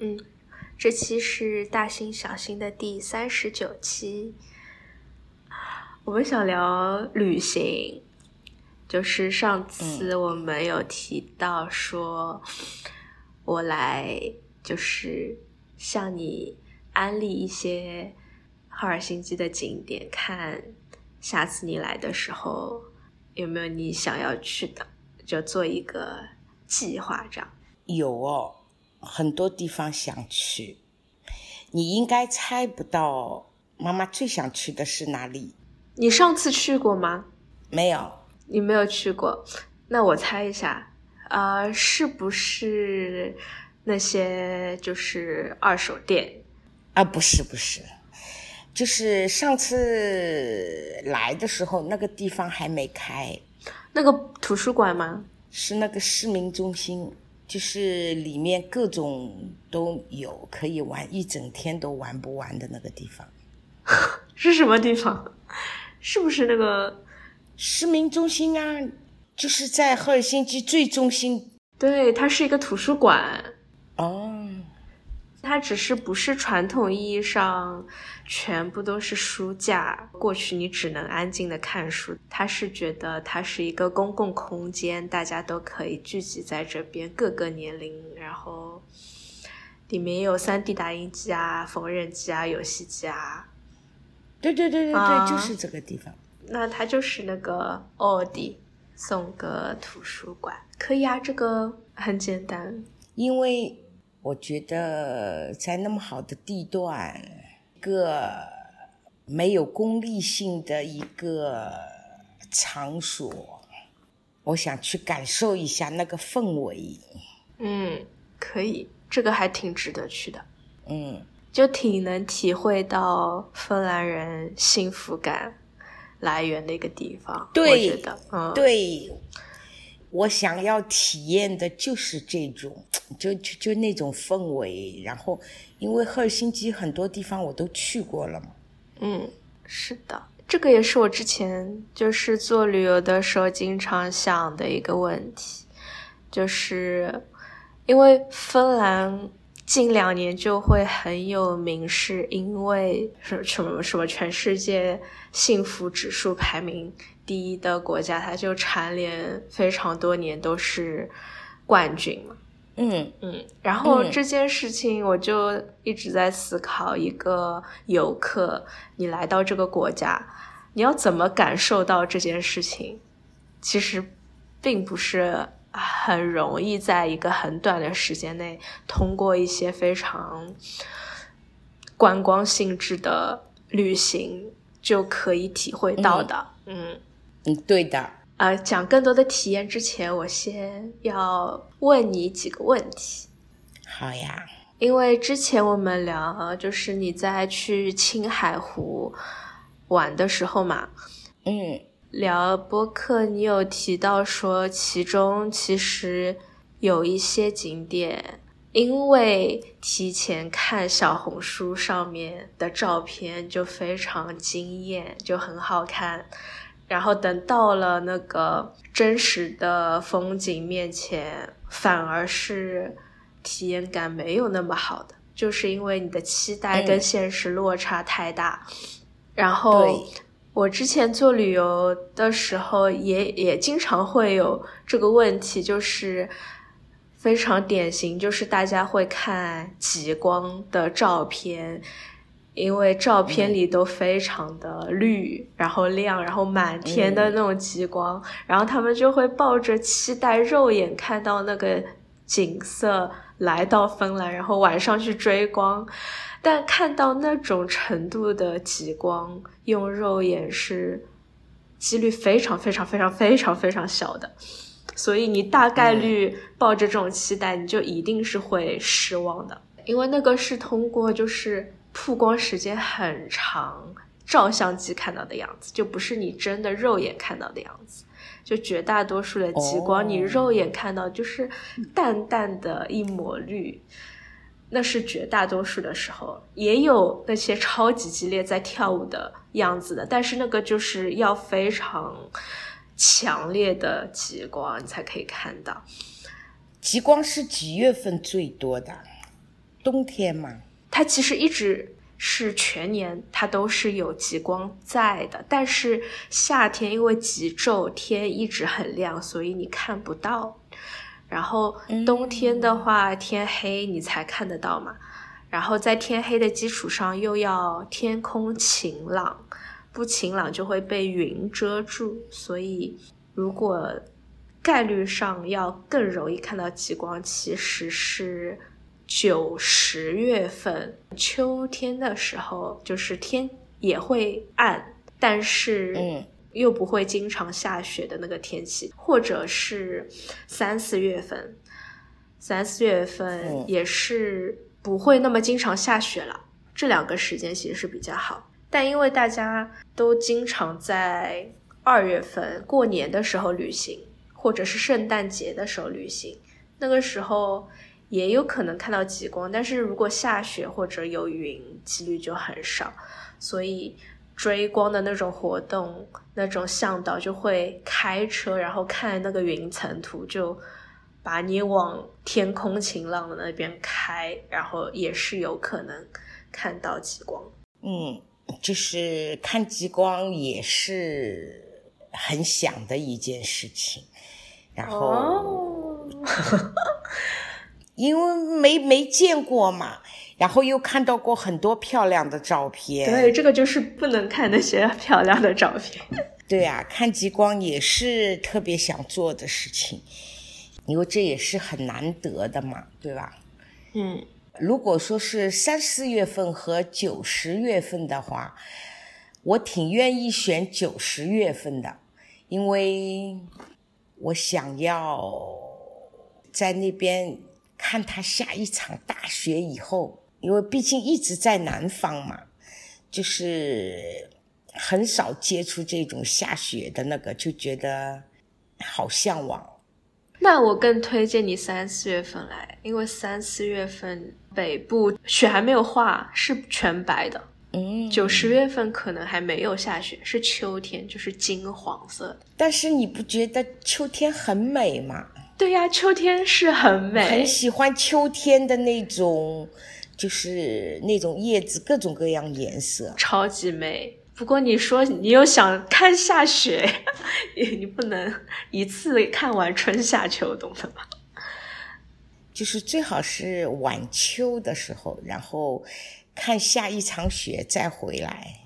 嗯，这期是大星小星的第三十九期。我们想聊旅行，就是上次我们有提到说，我来就是向你安利一些赫尔辛基的景点，看下次你来的时候有没有你想要去的，就做一个计划这样。有哦，很多地方想去，你应该猜不到妈妈最想去的是哪里。你上次去过吗？没有，你没有去过。那我猜一下，呃，是不是那些就是二手店？啊，不是，不是，就是上次来的时候，那个地方还没开。那个图书馆吗？是那个市民中心，就是里面各种都有，可以玩一整天都玩不完的那个地方。是什么地方？是不是那个市民中心啊？就是在赫尔辛基最中心。对，它是一个图书馆。哦，它只是不是传统意义上全部都是书架，过去你只能安静的看书。他是觉得它是一个公共空间，大家都可以聚集在这边，各个年龄，然后里面有 3D 打印机啊、缝纫机啊、游戏机啊。对对对对对，就是这个地方。那它就是那个奥迪送个图书馆，可以啊，这个很简单。因为我觉得在那么好的地段，一个没有功利性的一个场所，我想去感受一下那个氛围。嗯，可以，这个还挺值得去的。嗯。就挺能体会到芬兰人幸福感来源的一个地方，我觉得，嗯，对，我想要体验的就是这种，就就就那种氛围。然后，因为赫尔辛基很多地方我都去过了嘛，嗯，是的，这个也是我之前就是做旅游的时候经常想的一个问题，就是因为芬兰。近两年就会很有名，是因为什什么什么全世界幸福指数排名第一的国家，它就蝉联非常多年都是冠军嘛。嗯嗯。然后这件事情，我就一直在思考：一个游客，你来到这个国家，你要怎么感受到这件事情？其实并不是。很容易在一个很短的时间内，通过一些非常观光性质的旅行就可以体会到的。嗯嗯，对的。呃，讲更多的体验之前，我先要问你几个问题。好呀。因为之前我们聊，就是你在去青海湖玩的时候嘛。嗯。聊播客，你有提到说，其中其实有一些景点，因为提前看小红书上面的照片就非常惊艳，就很好看，然后等到了那个真实的风景面前，反而是体验感没有那么好的，就是因为你的期待跟现实落差太大，然后。我之前做旅游的时候，也也经常会有这个问题，就是非常典型，就是大家会看极光的照片，因为照片里都非常的绿，然后亮，然后满天的那种极光，然后他们就会抱着期待肉眼看到那个景色来到芬兰，然后晚上去追光。但看到那种程度的极光，用肉眼是几率非常非常非常非常非常小的，所以你大概率抱着这种期待，你就一定是会失望的，因为那个是通过就是曝光时间很长，照相机看到的样子，就不是你真的肉眼看到的样子。就绝大多数的极光，你肉眼看到就是淡淡的一抹绿。那是绝大多数的时候，也有那些超级激烈在跳舞的样子的，但是那个就是要非常强烈的极光，你才可以看到。极光是几月份最多的？冬天嘛，它其实一直是全年它都是有极光在的，但是夏天因为极昼天一直很亮，所以你看不到。然后冬天的话，天黑你才看得到嘛。然后在天黑的基础上，又要天空晴朗，不晴朗就会被云遮住，所以如果概率上要更容易看到极光，其实是九十月份秋天的时候，就是天也会暗，但是嗯又不会经常下雪的那个天气，或者是三四月份，三四月份也是。不会那么经常下雪了，这两个时间其实是比较好。但因为大家都经常在二月份过年的时候旅行，或者是圣诞节的时候旅行，那个时候也有可能看到极光。但是如果下雪或者有云，几率就很少。所以追光的那种活动，那种向导就会开车，然后看那个云层图就。把你往天空晴朗的那边开，然后也是有可能看到极光。嗯，就是看极光也是很想的一件事情。然后，因为没没见过嘛，然后又看到过很多漂亮的照片。对，这个就是不能看那些漂亮的照片。对啊，看极光也是特别想做的事情。因为这也是很难得的嘛，对吧？嗯，如果说是三四月份和九十月份的话，我挺愿意选九十月份的，因为我想要在那边看他下一场大雪以后，因为毕竟一直在南方嘛，就是很少接触这种下雪的那个，就觉得好向往。那我更推荐你三四月份来，因为三四月份北部雪还没有化，是全白的。嗯，九十月份可能还没有下雪，是秋天，就是金黄色的。但是你不觉得秋天很美吗？对呀，秋天是很美，很喜欢秋天的那种，就是那种叶子各种各样颜色，超级美。不过你说你又想看下雪，你不能一次看完春夏秋冬的吧？就是最好是晚秋的时候，然后看下一场雪再回来。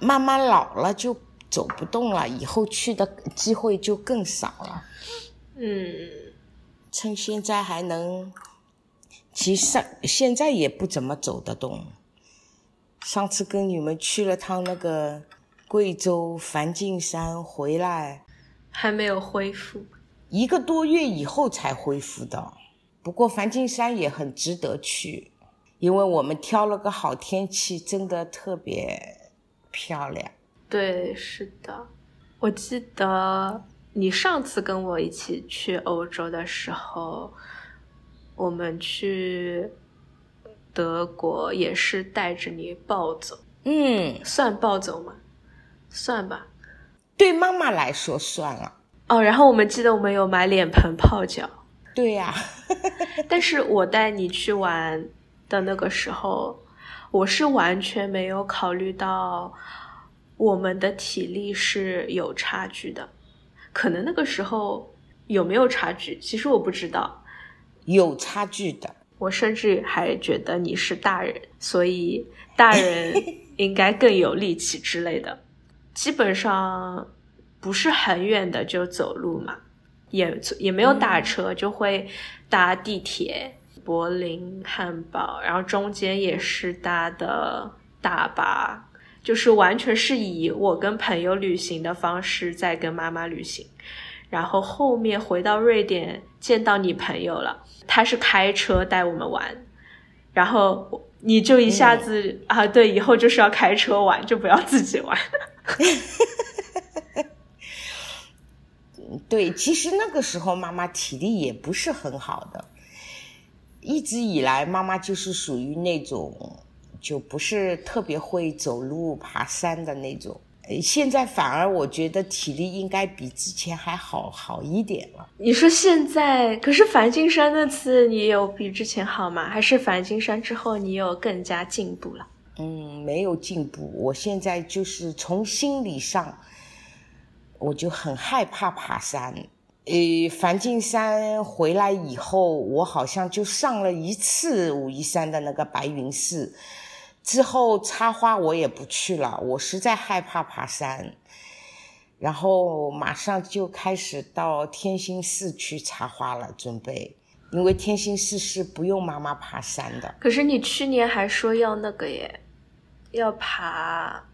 慢慢老了就走不动了，以后去的机会就更少了。嗯，趁现在还能，其实现在也不怎么走得动。上次跟你们去了趟那个贵州梵净山，回来还没有恢复，一个多月以后才恢复的。不过梵净山也很值得去，因为我们挑了个好天气，真的特别漂亮。对，是的，我记得你上次跟我一起去欧洲的时候，我们去。德国也是带着你暴走，嗯，算暴走吗？算吧，对妈妈来说算了。哦，然后我们记得我们有买脸盆泡脚，对呀。但是我带你去玩的那个时候，我是完全没有考虑到我们的体力是有差距的。可能那个时候有没有差距，其实我不知道，有差距的。我甚至还觉得你是大人，所以大人应该更有力气之类的。基本上不是很远的就走路嘛，也也没有打车，就会搭地铁。柏林、汉堡，然后中间也是搭的大巴，就是完全是以我跟朋友旅行的方式在跟妈妈旅行。然后后面回到瑞典见到你朋友了。他是开车带我们玩，然后你就一下子啊，对，以后就是要开车玩，就不要自己玩。对，其实那个时候妈妈体力也不是很好的，一直以来妈妈就是属于那种就不是特别会走路、爬山的那种。呃现在反而我觉得体力应该比之前还好好一点了。你说现在，可是梵净山那次你有比之前好吗？还是梵净山之后你有更加进步了？嗯，没有进步。我现在就是从心理上，我就很害怕爬山。呃，梵净山回来以后，我好像就上了一次武夷山的那个白云寺，之后插花我也不去了，我实在害怕爬山。然后马上就开始到天心寺去插花了，准备，因为天心寺是不用妈妈爬山的。可是你去年还说要那个耶，要爬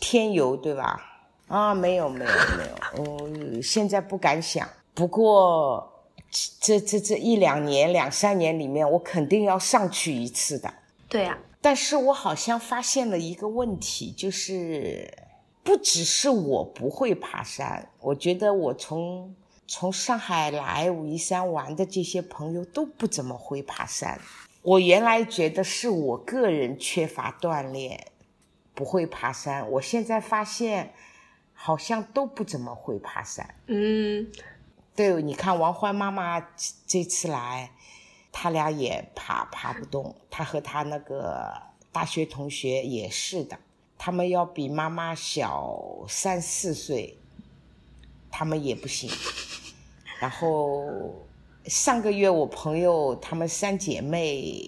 天游对吧？啊，没有没有没有，我现在不敢想。不过这这这一两年两三年里面，我肯定要上去一次的。对呀、但是我好像发现了一个问题，就是不只是我不会爬山，我觉得我从从上海来武夷山玩的这些朋友都不怎么会爬山。我原来觉得是我个人缺乏锻炼，不会爬山。我现在发现，好像都不怎么会爬山。嗯，对，你看王欢妈妈这这次来，他俩也爬爬不动，他和他那个大学同学也是的，他们要比妈妈小三四岁，他们也不行。然后上个月我朋友她们三姐妹，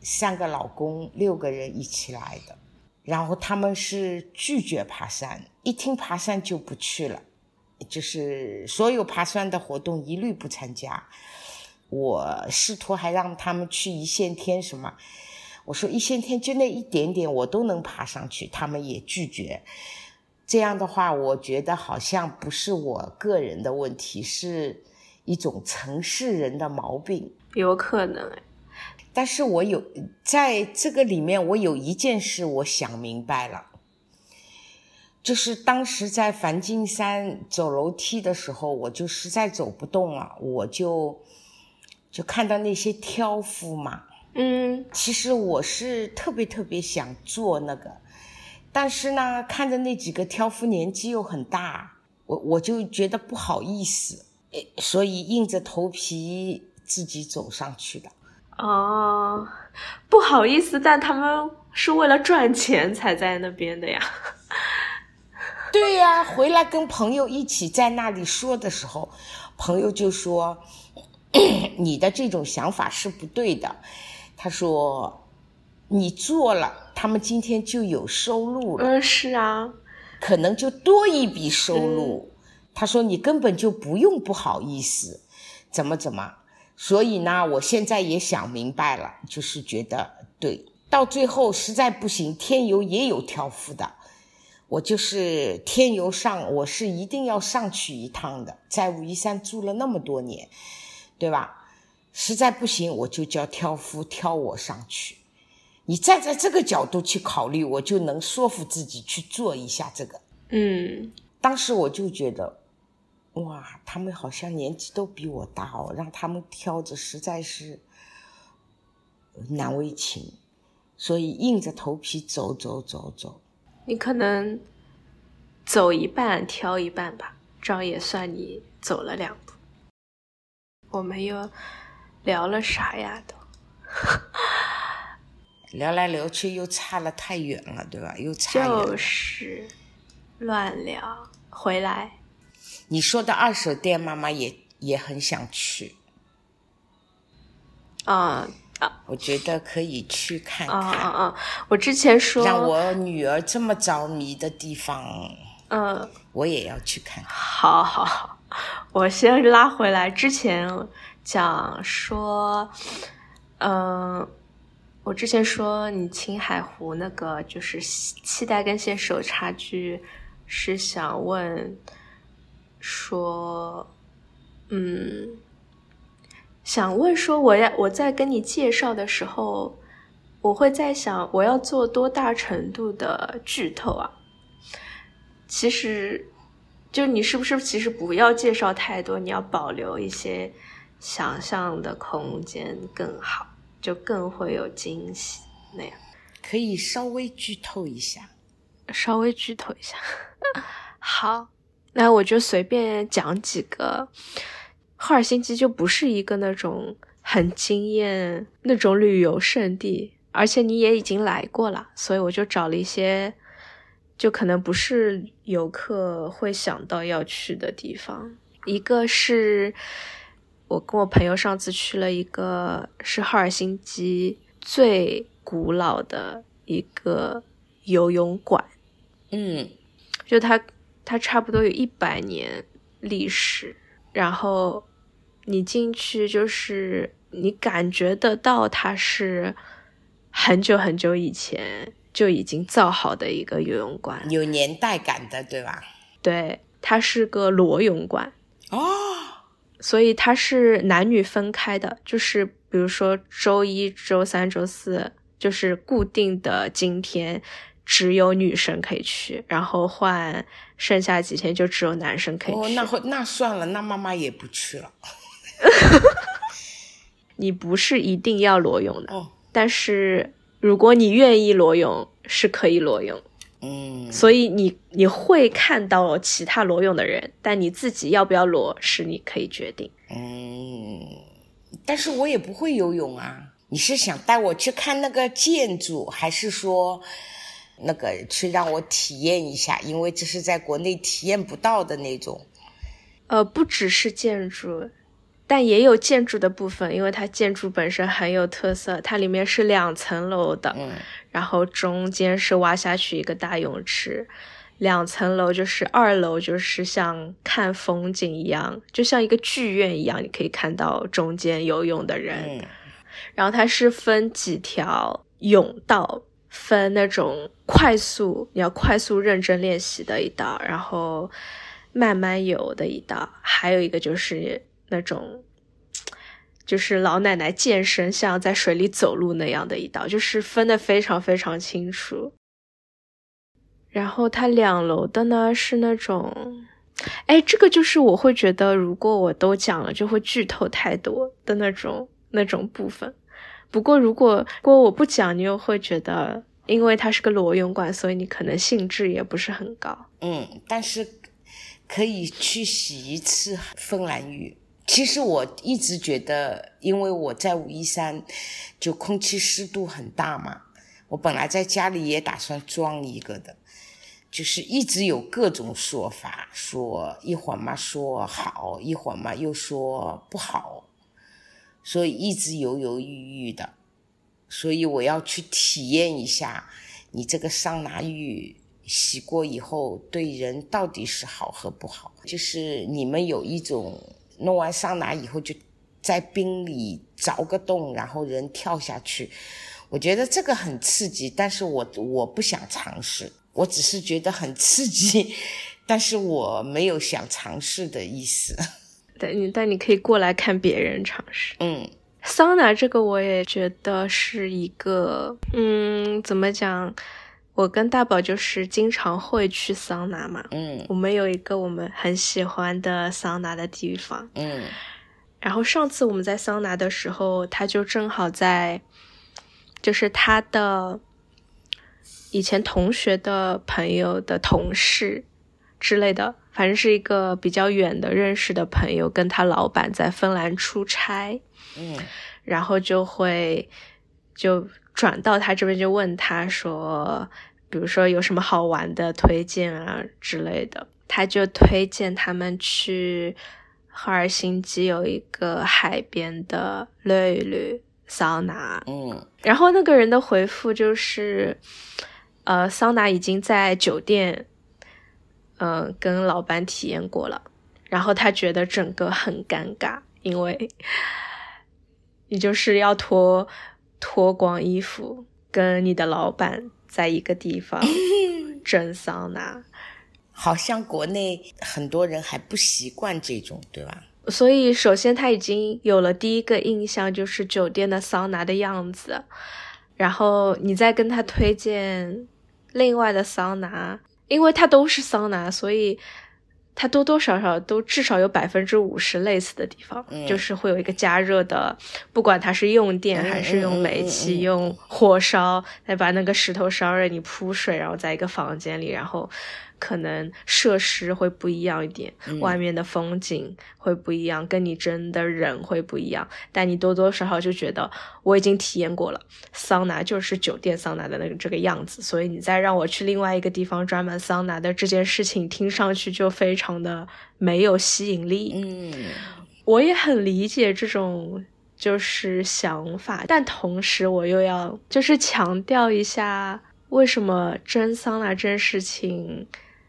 三个老公，六个人一起来的，然后他们是拒绝爬山，一听爬山就不去了。就是所有爬山的活动一律不参加。我试图还让他们去一线天什么，我说一线天就那一点点我都能爬上去，他们也拒绝。这样的话，我觉得好像不是我个人的问题，是一种城市人的毛病。有可能哎。但是我有在这个里面，我有一件事我想明白了。就是当时在梵净山走楼梯的时候，我就实在走不动了，我就就看到那些挑夫嘛。嗯，其实我是特别特别想做那个，但是呢，看着那几个挑夫年纪又很大，我我就觉得不好意思，诶所以硬着头皮自己走上去的。哦，不好意思，但他们是为了赚钱才在那边的呀。对呀、回来跟朋友一起在那里说的时候，朋友就说：“ 你的这种想法是不对的。”他说：“你做了，他们今天就有收入了，嗯，是啊，可能就多一笔收入。他说：“你根本就不用不好意思，怎么怎么。”所以呢，我现在也想明白了，就是觉得对，到最后实在不行，天游也有挑夫的。我就是天游上，我是一定要上去一趟的。在武夷山住了那么多年，对吧？实在不行，我就叫挑夫挑我上去。你站在这个角度去考虑，我就能说服自己去做一下这个。嗯，当时我就觉得，哇，他们好像年纪都比我大哦，让他们挑着实在是难为情，所以硬着头皮走走走走。你可能走一半挑一半吧，这样也算你走了两步。我们又聊了啥呀？都 聊来聊去又差了太远了，对吧？又差远了。就是乱聊。回来，你说的二手店，妈妈也也很想去，啊啊我觉得可以去看啊看。啊啊！我之前说，让我女儿这么着迷的地方，嗯，我也要去看看。好好好，我先拉回来。之前讲说，嗯、我之前说你青海湖那个就是期待跟现实有差距，是想问说，嗯，想问说我要我在跟你介绍的时候，我会在想我要做多大程度的剧透啊？其实，就你是不是其实不要介绍太多，你要保留一些想象的空间更好，就更会有惊喜那样。可以稍微剧透一下。稍微剧透一下。好，那我就随便讲几个。赫尔辛基就不是一个那种很惊艳那种旅游胜地，而且你也已经来过了，所以我就找了一些，就可能不是游客会想到要去的地方。一个是我跟我朋友上次去了一个，是赫尔辛基最古老的一个游泳馆，嗯，就它它差不多有一百年历史，然后你进去就是你感觉得到它是很久很久以前就已经造好的一个游泳馆，有年代感的，对吧？对，它是个裸泳馆。哦，所以它是男女分开的，就是比如说周一周三周四就是固定的今天只有女生可以去，然后换剩下几天就只有男生可以去。哦，那会那算了，那妈妈也不去了。你不是一定要裸泳的，哦，但是如果你愿意裸泳，是可以裸泳。嗯，所以你你会看到其他裸泳的人，但你自己要不要裸是你可以决定。嗯，但是我也不会游泳啊。你是想带我去看那个建筑，还是说那个去让我体验一下？因为这是在国内体验不到的那种。呃，不只是建筑，但也有建筑的部分，因为它建筑本身很有特色。它里面是两层楼的，嗯然后中间是挖下去一个大泳池，两层楼就是二楼就是像看风景一样，就像一个剧院一样，你可以看到中间游泳的人。嗯然后它是分几条泳道，分那种快速你要快速认真练习的一道，然后慢慢游的一道，还有一个就是那种。就是老奶奶健身，像在水里走路那样的一道，就是分得非常非常清楚。然后它两楼的呢是那种，哎，这个就是我会觉得，如果我都讲了，就会剧透太多的那种那种部分。不过如果如果我不讲，你又会觉得，因为它是个裸泳馆，所以你可能兴致也不是很高。嗯，但是可以去洗一次芬兰浴。其实我一直觉得，因为我在武夷山，就空气湿度很大嘛。我本来在家里也打算装一个的，就是一直有各种说法，说一会儿嘛说好，一会儿嘛又说不好，所以一直犹犹豫豫的。所以我要去体验一下你这个桑拿浴洗过以后对人到底是好和不好。就是你们有一种。弄完桑拿以后，就在冰里凿个洞，然后人跳下去。我觉得这个很刺激，但是我我不想尝试，我只是觉得很刺激，但是我没有想尝试的意思。但你但你可以过来看别人尝试。嗯，桑拿这个我也觉得是一个，嗯，怎么讲？我跟大宝就是经常会去桑拿嘛，嗯我们有一个我们很喜欢的桑拿的地方。嗯然后上次我们在桑拿的时候，他就正好在，就是他的以前同学的朋友的同事之类的，反正是一个比较远的认识的朋友，跟他老板在芬兰出差，嗯然后就会就转到他这边，就问他说，比如说有什么好玩的推荐啊之类的，他就推荐他们去赫尔辛基有一个海边的绿绿桑拿，嗯。然后那个人的回复就是，呃，桑拿已经在酒店，嗯、跟老板体验过了，然后他觉得整个很尴尬，因为你就是要脱脱光衣服，跟你的老板在一个地方 蒸桑拿，好像国内很多人还不习惯这种，对吧？所以，首先他已经有了第一个印象，就是酒店的桑拿的样子。然后你再跟他推荐另外的桑拿，因为它都是桑拿，所以它多多少少都至少有百分之五十类似的地方，就是会有一个加热的，不管它是用电还是用煤气、用火烧，再把那个石头烧热，你铺水，然后在一个房间里，然后。可能设施会不一样一点，外面的风景会不一样，跟你真的人会不一样。但你多多少少就觉得我已经体验过了，桑拿就是酒店桑拿的那个这个样子，所以你再让我去另外一个地方专门桑拿的这件事情，听上去就非常的没有吸引力。嗯，我也很理解这种就是想法，但同时我又要就是强调一下，为什么真桑拿这件事情。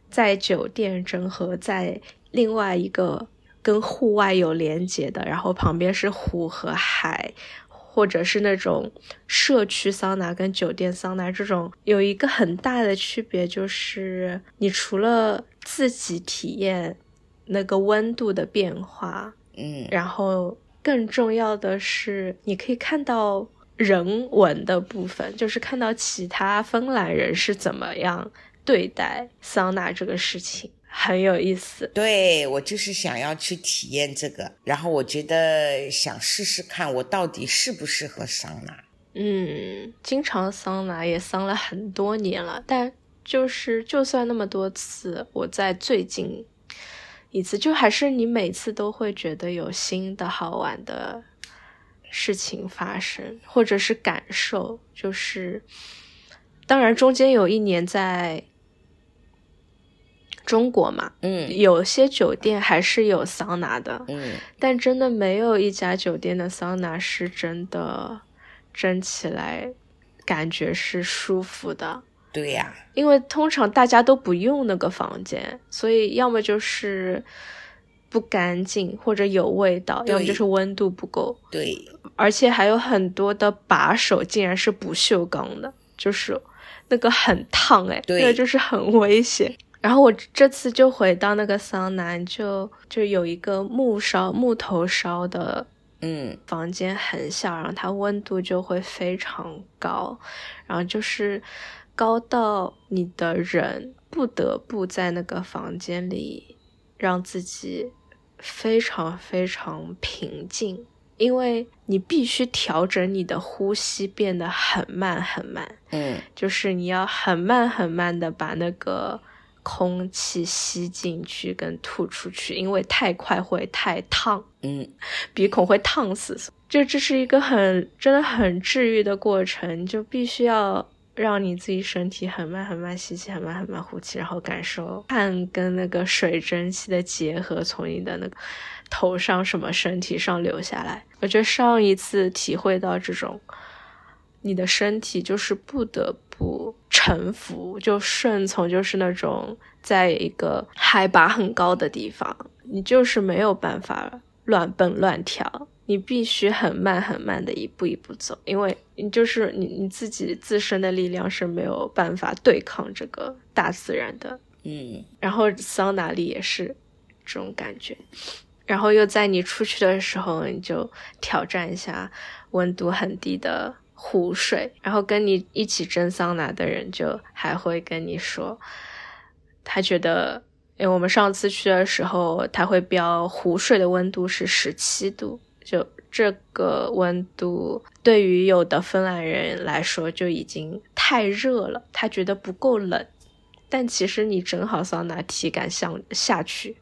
在酒店整合在另外一个跟户外有连接的，然后旁边是湖和海，或者是那种社区桑拿跟酒店桑拿这种有一个很大的区别，就是你除了自己体验那个温度的变化，嗯，然后更重要的是你可以看到人文的部分，就是看到其他芬兰人是怎么样。对待桑拿这个事情很有意思，对我就是想要去体验这个，然后我觉得想试试看我到底适不适合桑拿。嗯，经常桑拿也桑了很多年了，但就是就算那么多次，我在最近一次就还是你每次都会觉得有新的好玩的事情发生，或者是感受，就是当然中间有一年在。中国嘛，嗯，有些酒店还是有桑拿的，嗯，但真的没有一家酒店的桑拿是真的蒸起来感觉是舒服的。对呀，因为通常大家都不用那个房间，所以要么就是不干净或者有味道，要么就是温度不够。对，而且还有很多的把手竟然是不锈钢的，就是那个很烫，哎，对，那就是很危险。然后我这次就回到那个桑拿，就就有一个木烧木头烧的，嗯，房间很小，然后它温度就会非常高，然后就是高到你的人不得不在那个房间里让自己非常非常平静，因为你必须调整你的呼吸变得很慢很慢，嗯，就是你要很慢很慢的把那个。空气吸进去跟吐出去，因为太快会太烫，嗯，鼻孔会烫死。就这是一个很真的很治愈的过程，就必须要让你自己身体很慢很慢吸气，很慢很慢呼气，然后感受汗跟那个水蒸气的结合从你的那个头上什么身体上流下来。我觉得上一次体会到这种，你的身体就是不得不。臣服就顺从，就是那种在一个海拔很高的地方，你就是没有办法乱蹦乱跳，你必须很慢很慢的一步一步走，因为你就是你你自己自身的力量是没有办法对抗这个大自然的。嗯，然后桑拿里也是这种感觉，然后又在你出去的时候，你就挑战一下温度很低的。湖水，然后跟你一起蒸桑拿的人就还会跟你说，他觉得，因为我们上次去的时候，他会标湖水的温度是十七度，就这个温度对于有的芬兰人来说就已经太热了，他觉得不够冷。但其实你整好桑拿，体感向下去，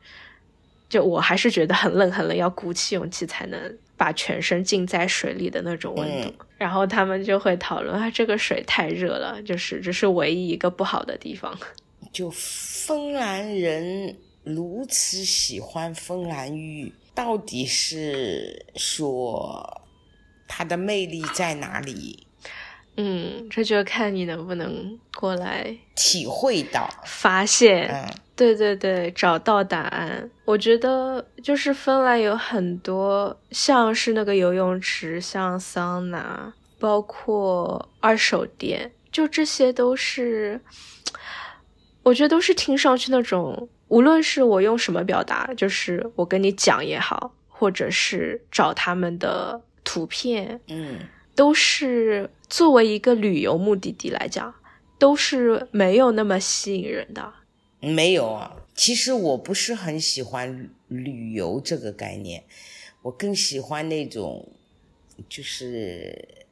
就我还是觉得很冷很冷，要鼓起勇气才能。把全身浸在水里的那种温度，然后他们就会讨论啊，这个水太热了，就是这是唯一一个不好的地方。就芬兰人如此喜欢芬兰浴，到底是说它的魅力在哪里？嗯，这就看你能不能过来体会到、发现。嗯。对对对，找到答案。我觉得就是芬兰有很多，像是那个游泳池，像桑拿，包括二手店，就这些都是，我觉得都是听上去那种，无论是我用什么表达，就是我跟你讲也好，或者是找他们的图片，嗯，都是作为一个旅游目的地来讲，都是没有那么吸引人的。没有啊，其实我不是很喜欢旅游这个概念，我更喜欢那种就是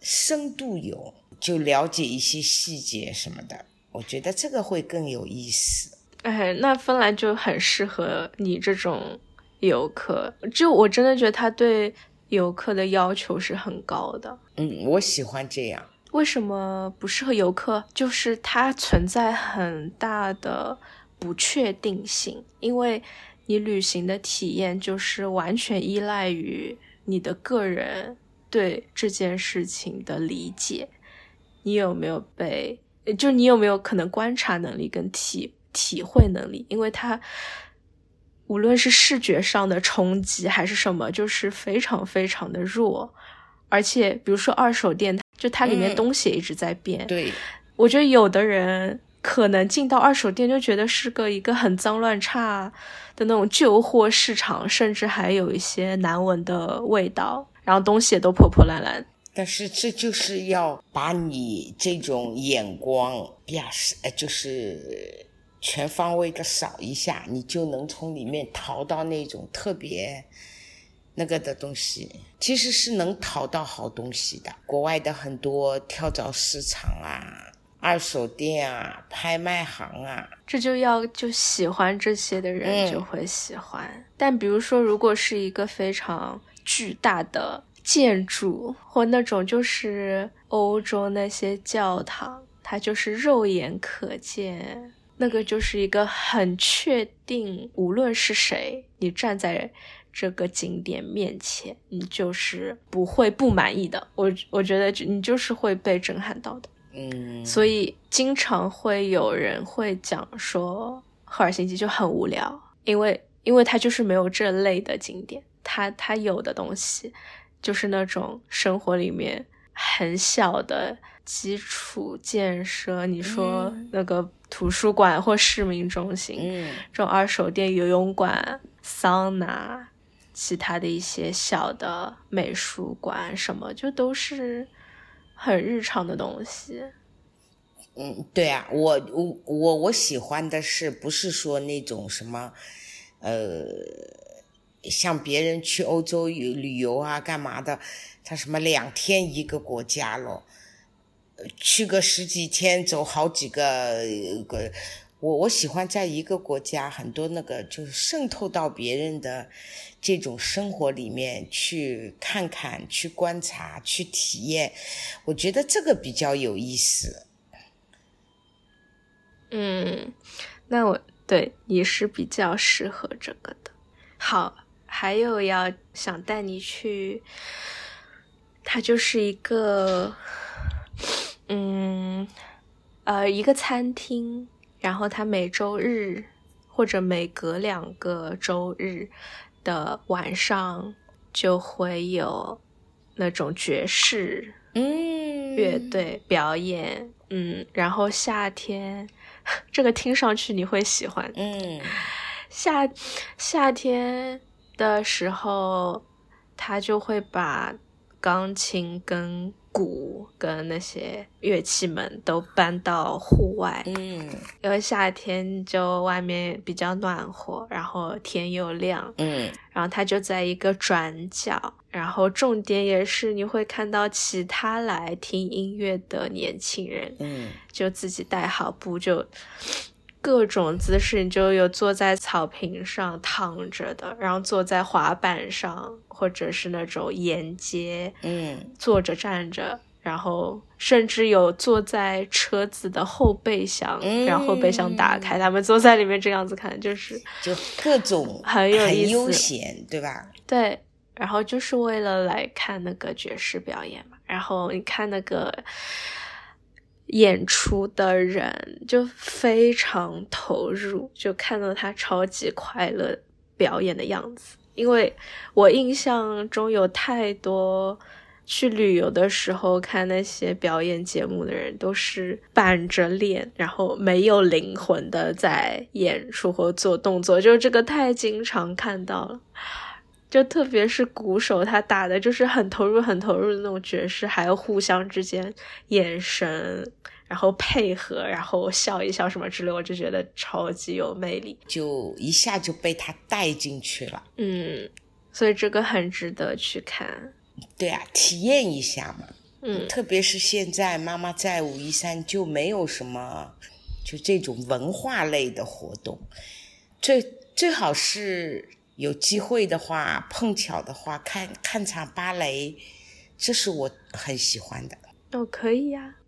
深度游，就了解一些细节什么的。我觉得这个会更有意思。哎，那芬兰就很适合你这种游客。就我真的觉得他对游客的要求是很高的。嗯，我喜欢这样。为什么不适合游客？就是它存在很大的不确定性，因为你旅行的体验就是完全依赖于你的个人对这件事情的理解，你有没有被，就你有没有可能观察能力跟体体会能力，因为它无论是视觉上的冲击还是什么，就是非常非常的弱，而且比如说二手店。就它里面东西也一直在变，对，我觉得有的人可能进到二手店就觉得是个一个很脏乱差的那种旧货市场，甚至还有一些难闻的味道，然后东西也都破破烂烂。但是这就是要把你这种眼光呀，是呃，就是全方位的扫一下，你就能从里面淘到那种特别。那个的东西其实是能淘到好东西的，国外的很多跳蚤市场啊、二手店啊、拍卖行啊，这就要就喜欢这些的人就会喜欢。但比如说，如果是一个非常巨大的建筑，或那种就是欧洲那些教堂，它就是肉眼可见，那个就是一个很确定，无论是谁，你站在。这个景点面前，你就是不会不满意的。我我觉得你就是会被震撼到的。嗯，所以经常会有人会讲说，赫尔辛基就很无聊，因为因为它就是没有这类的景点，它它有的东西就是那种生活里面很小的基础建设。你说那个图书馆或市民中心，嗯，这种二手店、游泳馆、桑拿。其他的一些小的美术馆什么，就都是很日常的东西。嗯，对啊，我我我我喜欢的是不是说那种什么，呃，像别人去欧洲旅旅游啊，干嘛的？他什么两天一个国家咯，去个十几天，走好几个个。我我喜欢在一个国家，很多那个就是渗透到别人的这种生活里面去看看、去观察、去体验，我觉得这个比较有意思。嗯，那我对你是比较适合这个的。好，还有要想带你去，它就是一个，嗯，呃，一个餐厅。然后它每周日或者每隔两个周日的晚上就会有那种爵士嗯乐队表演，嗯，然后夏天这个听上去你会喜欢，嗯，夏夏天的时候他就会把钢琴跟。鼓跟那些乐器们都搬到户外，嗯，因为夏天就外面比较暖和，然后天又亮，嗯，然后它就在一个转角，然后重点也是你会看到其他来听音乐的年轻人，嗯，就自己带好布就。各种姿势，你就有坐在草坪上躺着的，然后坐在滑板上，或者是那种沿街，嗯，坐着站着，然后甚至有坐在车子的后备箱，然后后备箱打开，他们坐在里面这样子看，就是就各种很有意思，悠闲，对吧？对，然后就是为了来看那个爵士表演嘛，然后你看那个。演出的人就非常投入，就看到他超级快乐表演的样子。因为我印象中有太多去旅游的时候看那些表演节目的人，都是板着脸，然后没有灵魂的在演出或做动作，就这个太经常看到了。就特别是鼓手，他打的就是很投入、很投入的那种爵士，还有互相之间眼神，然后配合，然后笑一笑什么之类，我就觉得超级有魅力，就一下就被他带进去了。嗯，所以这个很值得去看。对啊，体验一下嘛。嗯，特别是现在妈妈在武夷山就没有什么，就这种文化类的活动，最最好是有机会的话，碰巧的话看看场芭蕾，这是我很喜欢的。哦，可以呀、我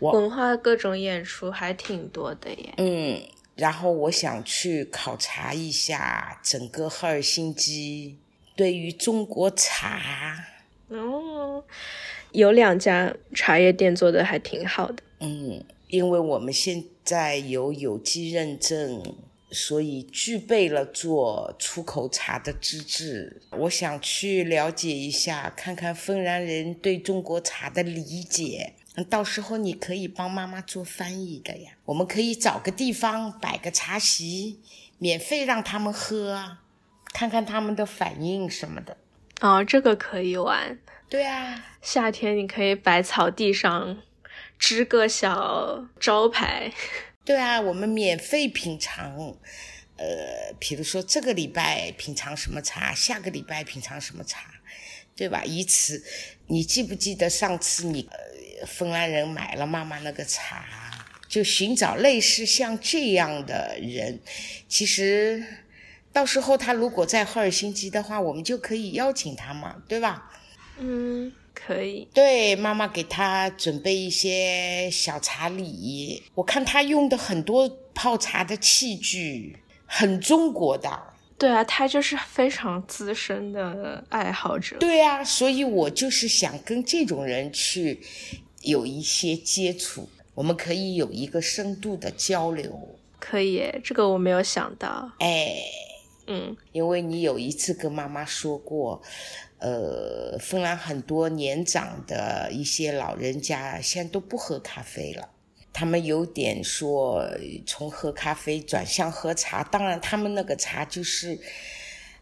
文化各种演出还挺多的耶。嗯，然后我想去考察一下整个赫尔辛基对于中国茶，哦，有两家茶叶店做的还挺好的。嗯，因为我们现在有有机认证，所以具备了做出口茶的资质。我想去了解一下，看看芬兰人对中国茶的理解。到时候你可以帮妈妈做翻译的呀。我们可以找个地方摆个茶席，免费让他们喝，看看他们的反应什么的。哦，这个可以玩。对啊，夏天你可以摆草地上，支个小招牌。对啊，我们免费品尝，呃，比如说这个礼拜品尝什么茶，下个礼拜品尝什么茶，对吧？以此，你记不记得上次你呃芬兰人买了妈妈那个茶，就寻找类似像这样的人，其实到时候他如果在赫尔辛基的话，我们就可以邀请他嘛，对吧？嗯，可以。对，妈妈给他准备一些小茶礼。我看他用的很多泡茶的器具，很中国的。对啊，他就是非常资深的爱好者。对啊，所以我就是想跟这种人去有一些接触，我们可以有一个深度的交流。可以，这个我没有想到。哎，嗯，因为你有一次跟妈妈说过，呃，芬兰很多年长的一些老人家现在都不喝咖啡了，他们有点说从喝咖啡转向喝茶，当然他们那个茶就是，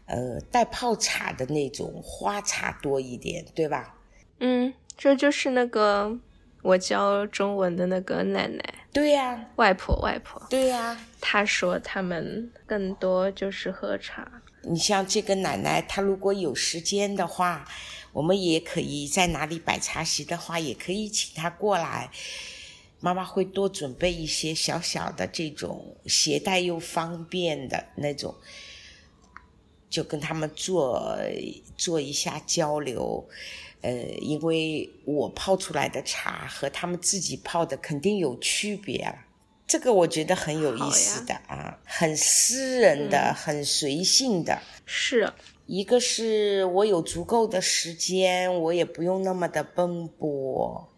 呃，带泡茶的那种花茶多一点，对吧？嗯，这就是那个我教中文的那个奶奶、对呀、外婆、外婆，对呀、她说他们更多就是喝茶。你像这个奶奶，她如果有时间的话，我们也可以在哪里摆茶席的话，也可以请她过来。妈妈会多准备一些小小的这种携带又方便的那种，就跟他们做做一下交流。呃，因为我泡出来的茶和他们自己泡的肯定有区别了。这个我觉得很有意思的啊，很私人的，很随性的。是，一个是我有足够的时间，我也不用那么的奔波。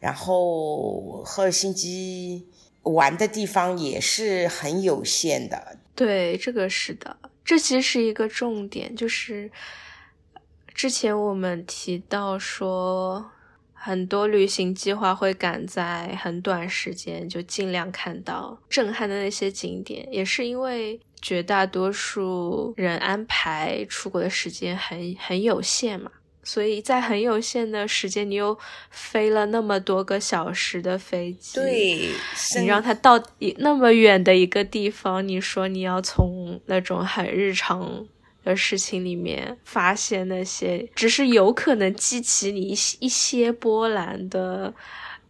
然后赫尔辛基玩的地方也是很有限的，对，这个是的，这其实是一个重点，就是之前我们提到说，很多旅行计划会赶在很短时间就尽量看到震撼的那些景点，也是因为绝大多数人安排出国的时间很很有限嘛。所以在很有限的时间，你又飞了那么多个小时的飞机，对，你让他到那么远的一个地方，你说你要从那种很日常的事情里面发现那些只是有可能激起你一些一些波澜的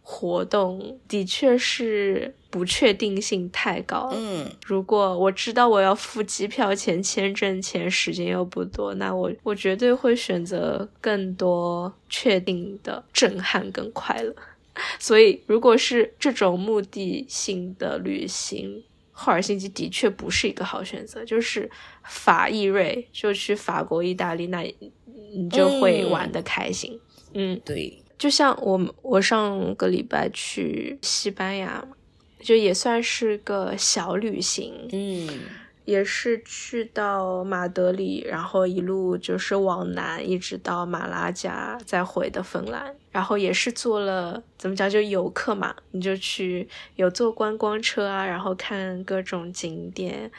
活动，的确是不确定性太高。嗯，如果我知道我要付机票钱、签证钱，时间又不多，那我我绝对会选择更多确定的震撼跟快乐。所以，如果是这种目的性的旅行，赫尔辛基的确不是一个好选择。就是法意瑞，就去法国、意大利，那你就会玩的开心。嗯，对，就像我我上个礼拜去西班牙，就也算是个小旅行，嗯也是去到马德里，然后一路就是往南，一直到马拉加，再回的芬兰。然后也是做了怎么讲，就游客嘛，你就去有坐观光车啊，然后看各种景点。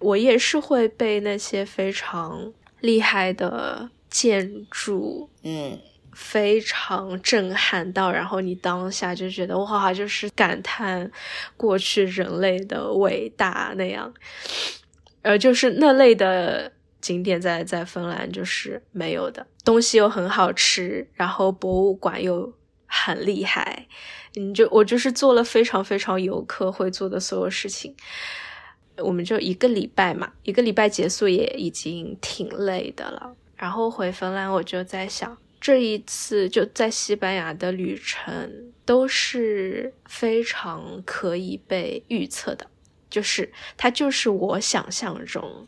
我也是会被那些非常厉害的建筑，嗯非常震撼到，然后你当下就觉得哇，就是感叹过去人类的伟大那样。呃，就是那类的景点在在芬兰就是没有的，东西又很好吃，然后博物馆又很厉害，你就我就是做了非常非常游客会做的所有事情。我们就一个礼拜嘛，一个礼拜结束也已经挺累的了。然后回芬兰，我就在想，这一次就在西班牙的旅程都是非常可以被预测的，就是它就是我想象中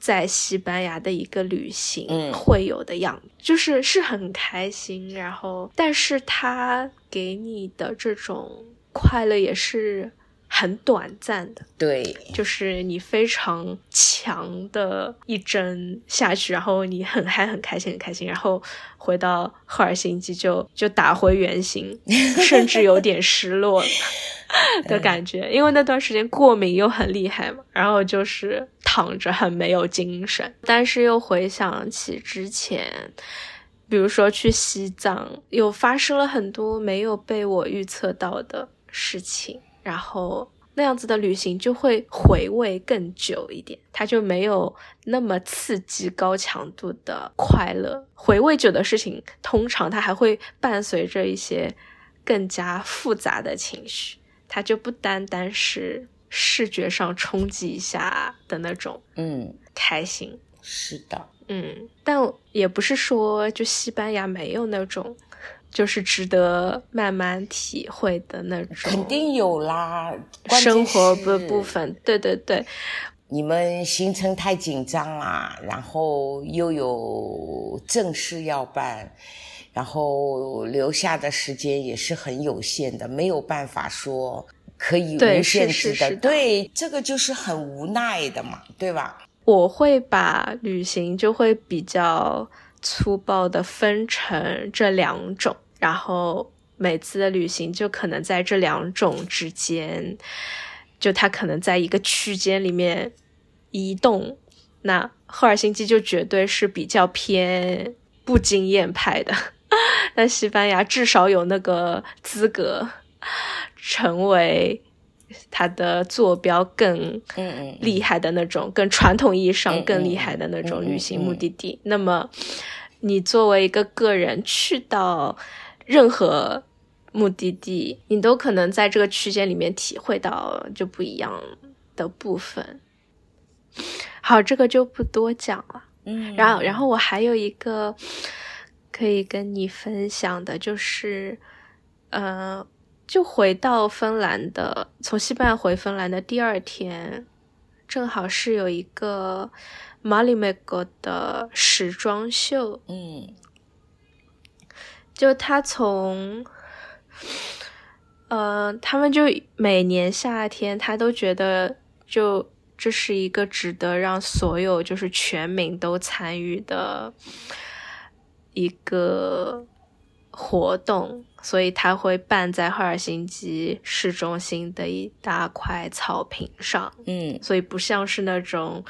在西班牙的一个旅行嗯。会有的样子，就是是很开心，然后但是它给你的这种快乐也是很短暂的。对，就是你非常强的一针下去，然后你很嗨、很开心、很开心，然后回到赫尔辛基就就打回原形，甚至有点失落 的感觉，因为那段时间过敏又很厉害嘛，然后就是躺着很没有精神，但是又回想起之前。比如说去西藏，有发生了很多没有被我预测到的事情，然后那样子的旅行就会回味更久一点，它就没有那么刺激、高强度的快乐。回味久的事情，通常它还会伴随着一些更加复杂的情绪，它就不单单是视觉上冲击一下的那种嗯，开心。是的，嗯，但也不是说就西班牙没有那种，就是值得慢慢体会的那种肯定有啦。生活的部分。对对对，你们行程太紧张啦，然后又有正事要办，然后留下的时间也是很有限的，没有办法说可以无限制的。是是是的对，这个就是很无奈的嘛，对吧？我会把旅行就会比较粗暴的分成这两种，然后每次的旅行就可能在这两种之间，就它可能在一个区间里面移动。那赫尔辛基就绝对是比较偏不经验派的，那西班牙至少有那个资格成为它的坐标更嗯嗯，厉害的那种，更传统意义嗯上更厉害的那种嗯嗯旅行嗯目的地。那么，你作为一个个人去到任何目的地，你都可能在这个区间里面体会到就不一样的部分。好，这个就不多讲了。嗯，然后，然后我还有一个可以跟你分享的，就是，呃，就回到芬兰的，从西班牙回芬兰的第二天，正好是有一个马里梅戈的时装秀，嗯。就他从，呃，他们就每年夏天，他都觉得就这是一个值得让所有就是全民都参与的一个活动，所以它会办在赫尔辛基市中心的一大块草坪上。嗯所以不像是那种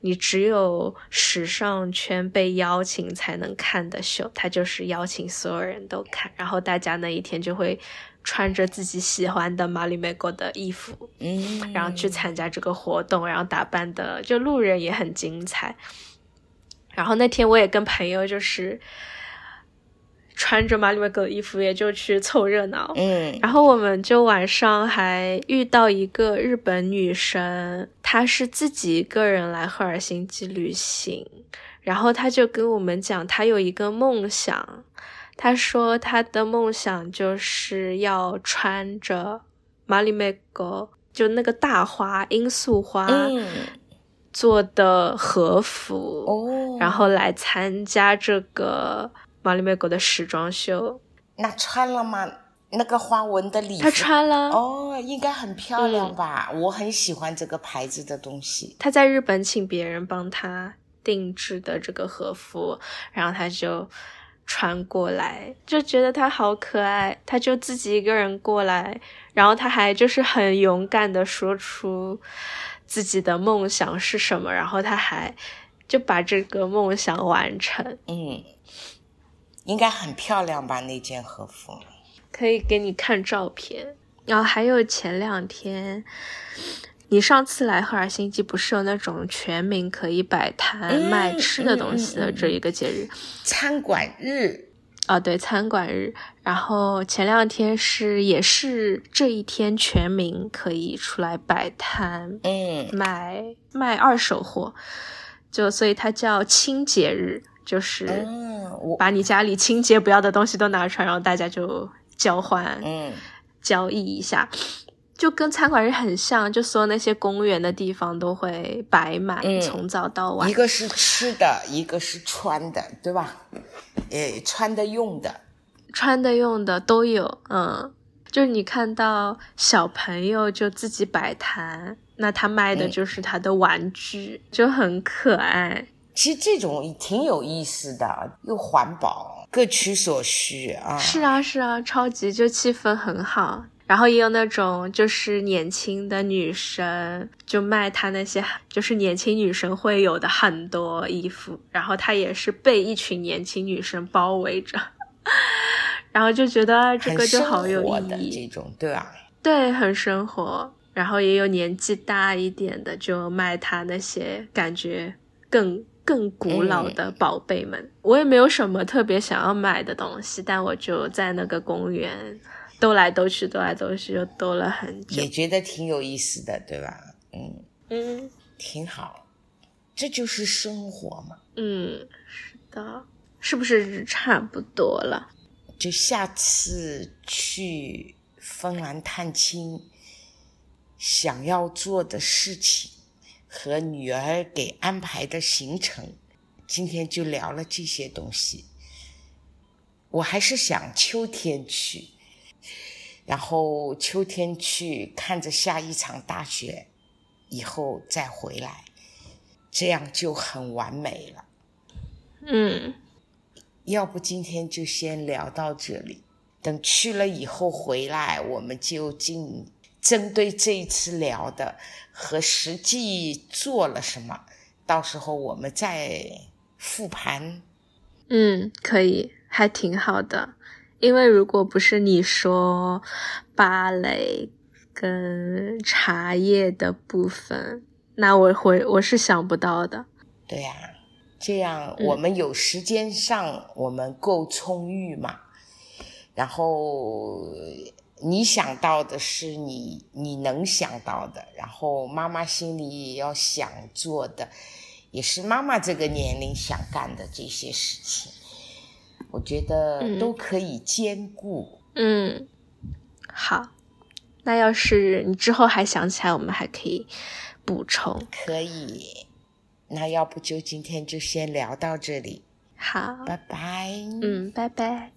你只有时尚圈被邀请才能看的秀，它就是邀请所有人都看，然后大家那一天就会穿着自己喜欢的马里梅戈的衣服，嗯，然后去参加这个活动，然后打扮的就路人也很精彩。然后那天我也跟朋友就是穿着马里梅戈的衣服，也就去凑热闹。嗯。然后我们就晚上还遇到一个日本女生，她是自己一个人来赫尔辛基旅行，然后她就跟我们讲，她有一个梦想，她说她的梦想就是要穿着马里梅狗，就那个大花罂粟花嗯。做的和服，哦，然后来参加这个马里梅戈的时装秀。那穿了吗？那个花纹的礼服，她穿了。哦，应该很漂亮嗯吧？我很喜欢这个牌子的东西。他在日本请别人帮他定制的这个和服，然后他就穿过来，就觉得他好可爱。他就自己一个人过来，然后他还就是很勇敢的说出自己的梦想是什么，然后他还就把这个梦想完成。嗯，应该很漂亮吧？那件和服可以给你看照片。然后还有前两天，你上次来赫尔辛基不是有那种全民可以摆摊卖吃的东西的这一个节日？餐馆日。哦，对，餐馆日。然后前两天是也是这一天，全民可以出来摆摊，嗯，卖卖二手货。就所以它叫清洁日，就是把你家里清洁不要的东西都拿出来，然后大家就交换，嗯。交易一下，就跟餐馆是很像，就所有那些公园的地方都会摆满，从早到晚。一个是吃的，一个是穿的，对吧？诶，穿的用的，穿的用的都有。嗯，就是你看到小朋友就自己摆摊，那他卖的就是他的玩具，就很可爱。其实这种挺有意思的，又环保。各取所需啊！是啊，是啊，超级就气氛很好。然后也有那种就是年轻的女生，就卖她那些就是年轻女生会有的很多衣服。然后她也是被一群年轻女生包围着，然后就觉得这个就好有意义。这种对吧？对，很生活。然后也有年纪大一点的，就卖她那些感觉更。更古老的宝贝们，我也没有什么特别想要买的东西，但我就在那个公园兜来兜去，兜来兜去，又兜了很久，也觉得挺有意思的，对吧？嗯嗯，挺好，这就是生活嘛。嗯，是的，是不是差不多了？就下次去芬兰探亲，想要做的事情。和女儿给安排的行程，今天就聊了这些东西。我还是想秋天去，然后秋天去看着下一场大雪，以后再回来，这样就很完美了。嗯，要不今天就先聊到这里，等去了以后回来，我们就进。针对这一次聊的和实际做了什么，到时候我们再复盘。嗯，可以，还挺好的。因为如果不是你说芭蕾跟茶叶的部分，那我会我是想不到的。对呀，这样我们有时间上我们够充裕嘛，然后。你想到的是你你能想到的，然后妈妈心里也要想做的，也是妈妈这个年龄想干的这些事情，我觉得都可以兼顾。嗯，好，那要是你之后还想起来，我们还可以补充。可以，那要不就今天就先聊到这里。好，拜拜。嗯，拜拜。